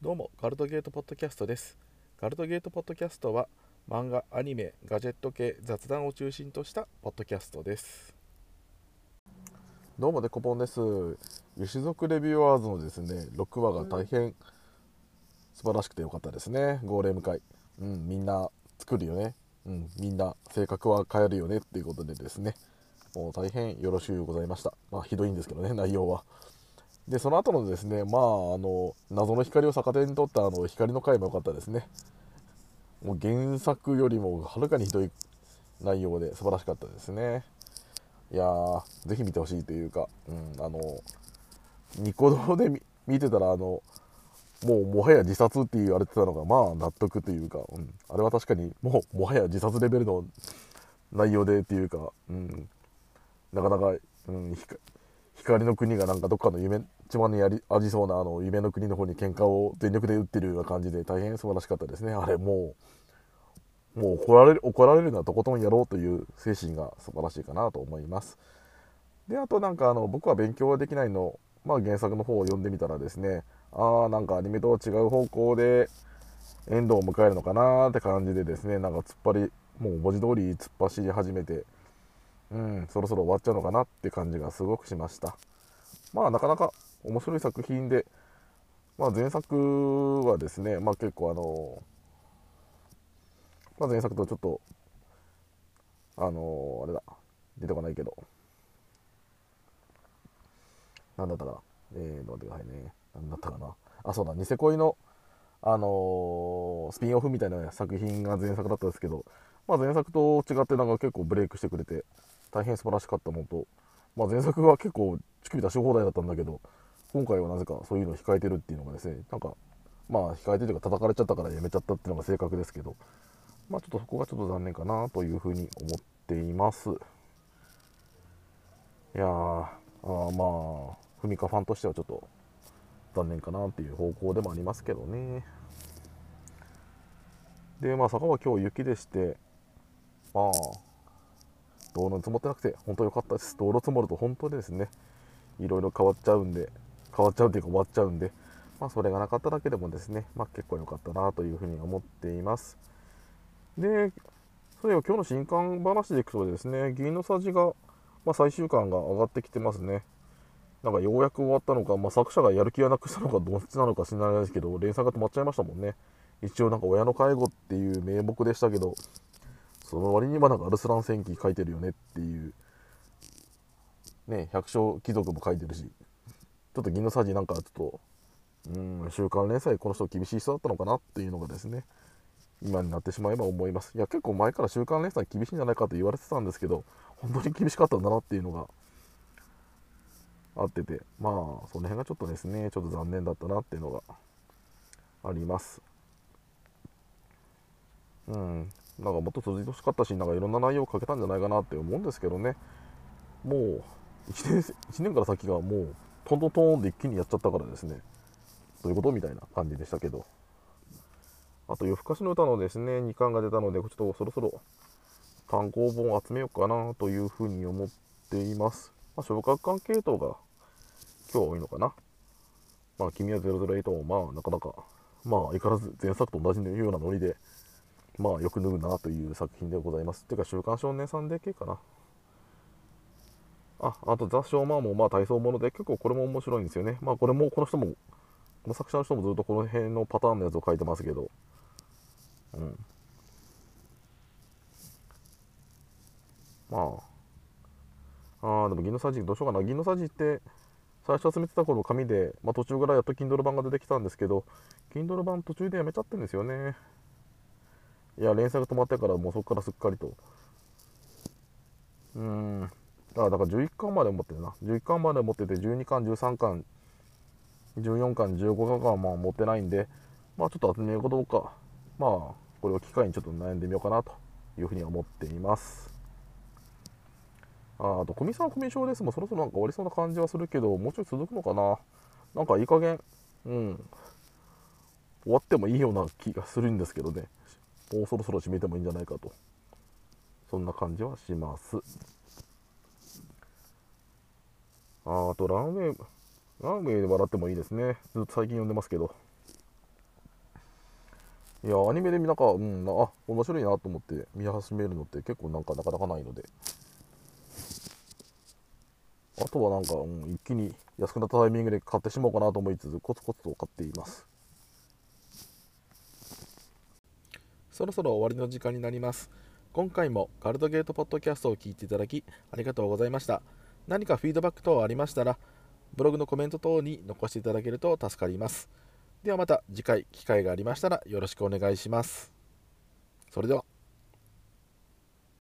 どうもガルトゲートポッドキャストです。ガルトゲートポッドキャストは漫画アニメガジェット系雑談を中心としたポッドキャストです。どうもデコポンです。ゆし族レビューアーズのですね6話が大変素晴らしくてよかったですね。号令迎えうんみんな作るよね。うんみんな性格は変えるよねっていうことでですね。もう大変よろしゅうございました。まあひどいんですけどね内容は。でその後のですねまああの謎の光を逆手に取ったあの光の回も良かったですね。もう原作よりもはるかにひどい内容で素晴らしかったですね。いやーぜひ見てほしいというか、うん、あのニコ動で見てたらあのもうもはや自殺って言われてたのがまあ納得というか、うん、あれは確かにもうもはや自殺レベルの内容でっていうか、うん、なかなか、うん、光の国がなんかどっかの夢一番にやりありそうなあの夢の国の方に喧嘩を全力で打ってるような感じで大変素晴らしかったですね。あれもうもう怒られる怒られるのはとことんやろうという精神が素晴らしいかなと思います。であとなんかあの僕は勉強はできないのまあ原作の方を読んでみたらですねああなんかアニメとは違う方向でエンドを迎えるのかなって感じでですねなんか突っ張りもう文字通り突っ走り始めてうんそろそろ終わっちゃうのかなって感じがすごくしました。まあなかなか面白い作品で、まあ、前作はですね、まあ、結構あの、まあ、前作とちょっとあのあれだ出てこないけど。何だったかな？えー、待ってくださいね。何だったかな？あそうだニセ恋のあのー、スピンオフみたいな作品が前作だったんですけど、まあ、前作と違ってなんか結構ブレイクしてくれて大変素晴らしかったのと、まあ、前作は結構乳首出し放題だったんだけど今回はなぜかそういうのを控えてるっていうのがですねなんかまあ控えてというか叩かれちゃったからやめちゃったっていうのが正確ですけどまあちょっとそこがちょっと残念かなというふうに思っています。いやーあーまあふみかファンとしてはちょっと残念かなっていう方向でもありますけどね。でまあ坂は今日雪でしてまあ道路に積もってなくて本当良かったです。道路積もると本当にですねいろいろ変わっちゃうんで変わっちゃうというか終わっちゃうんで、まあ、それがなかっただけでもですね、まあ、結構良かったなというふうに思っています。で、そういえば今日の新刊話でいくとですね、銀のさじが、まあ、最終巻が上がってきてますね。なんかようやく終わったのか、まあ、作者がやる気がなくしたのかどっちなのか知らないですけど、連載が止まっちゃいましたもんね。一応なんか親の介護っていう名目でしたけど、その割にはなんかアルスラン戦記書いてるよねっていう、ね、百姓貴族も書いてるし、ちょっと銀のさじなんかちょっとうん週刊連載この人厳しい人だったのかなっていうのがですね今になってしまえば思います。いや結構前から週刊連載厳しいんじゃないかと言われてたんですけど本当に厳しかったんだなっていうのがあっててまあその辺がちょっとですねちょっと残念だったなっていうのがあります。うん。なんかもっと続いてほしかったしなんかいろんな内容をかけたんじゃないかなって思うんですけどね。もう1年 ,1 年から先がもうトントントンで一気にやっちゃったからですね。どういうことみたいな感じでしたけど。あと夜更かしの歌のですね2巻が出たのでちょっとそろそろ単行本を集めようかなというふうに思っています、まあ、小学館系統が今日多いのかな。まあ君は008もまあなかなかまあ相変わらず前作と同じようなノリでまあよく脱ぐなという作品でございます。てか週刊少年さんで系かな。あ、あとザ・ショーマンもまあ体操もので結構これも面白いんですよね。まあこれもこの人も、この作者の人もずっとこの辺のパターンのやつを書いてますけど、うん。まあ、ああ、でも銀のさじどうしようかな。銀のさじって最初集めてた頃紙で、まあ途中からやっと Kindle 版が出てきたんですけど、Kindle 版途中でやめちゃってるんですよね。いや、連載が止まってからもうそこからすっかりと。うん。あだから11巻まで持ってるな。11巻まで持ってて12巻13巻14巻15巻はまあ持ってないんでまあちょっと集めようかどうか。まあこれを機会にちょっと悩んでみようかなというふうに思っています。ああと古見さん古見賞ですもそろそろなんか終わりそうな感じはするけどもうちょい続くのかな。なんかいい加減うん。終わってもいいような気がするんですけどね。もうそろそろ締めてもいいんじゃないかと。そんな感じはします。あとランウェイ、ランウェイで笑ってもいいですね。ずっと最近読んでますけど。いやアニメでなんか、うん、あ面白いなと思って見始めるのって結構なんかなかなかないのであとはなんか、うん、一気に安くなったタイミングで買ってしまおうかなと思いつつコツコツと買っていますそろそろ終わりの時間になります今回もガルドゲートポッドキャストを聞いていただきありがとうございました何かフィードバック等ありましたらブログのコメント等に残していただけると助かります。ではまた次回機会がありましたらよろしくお願いします。それでは。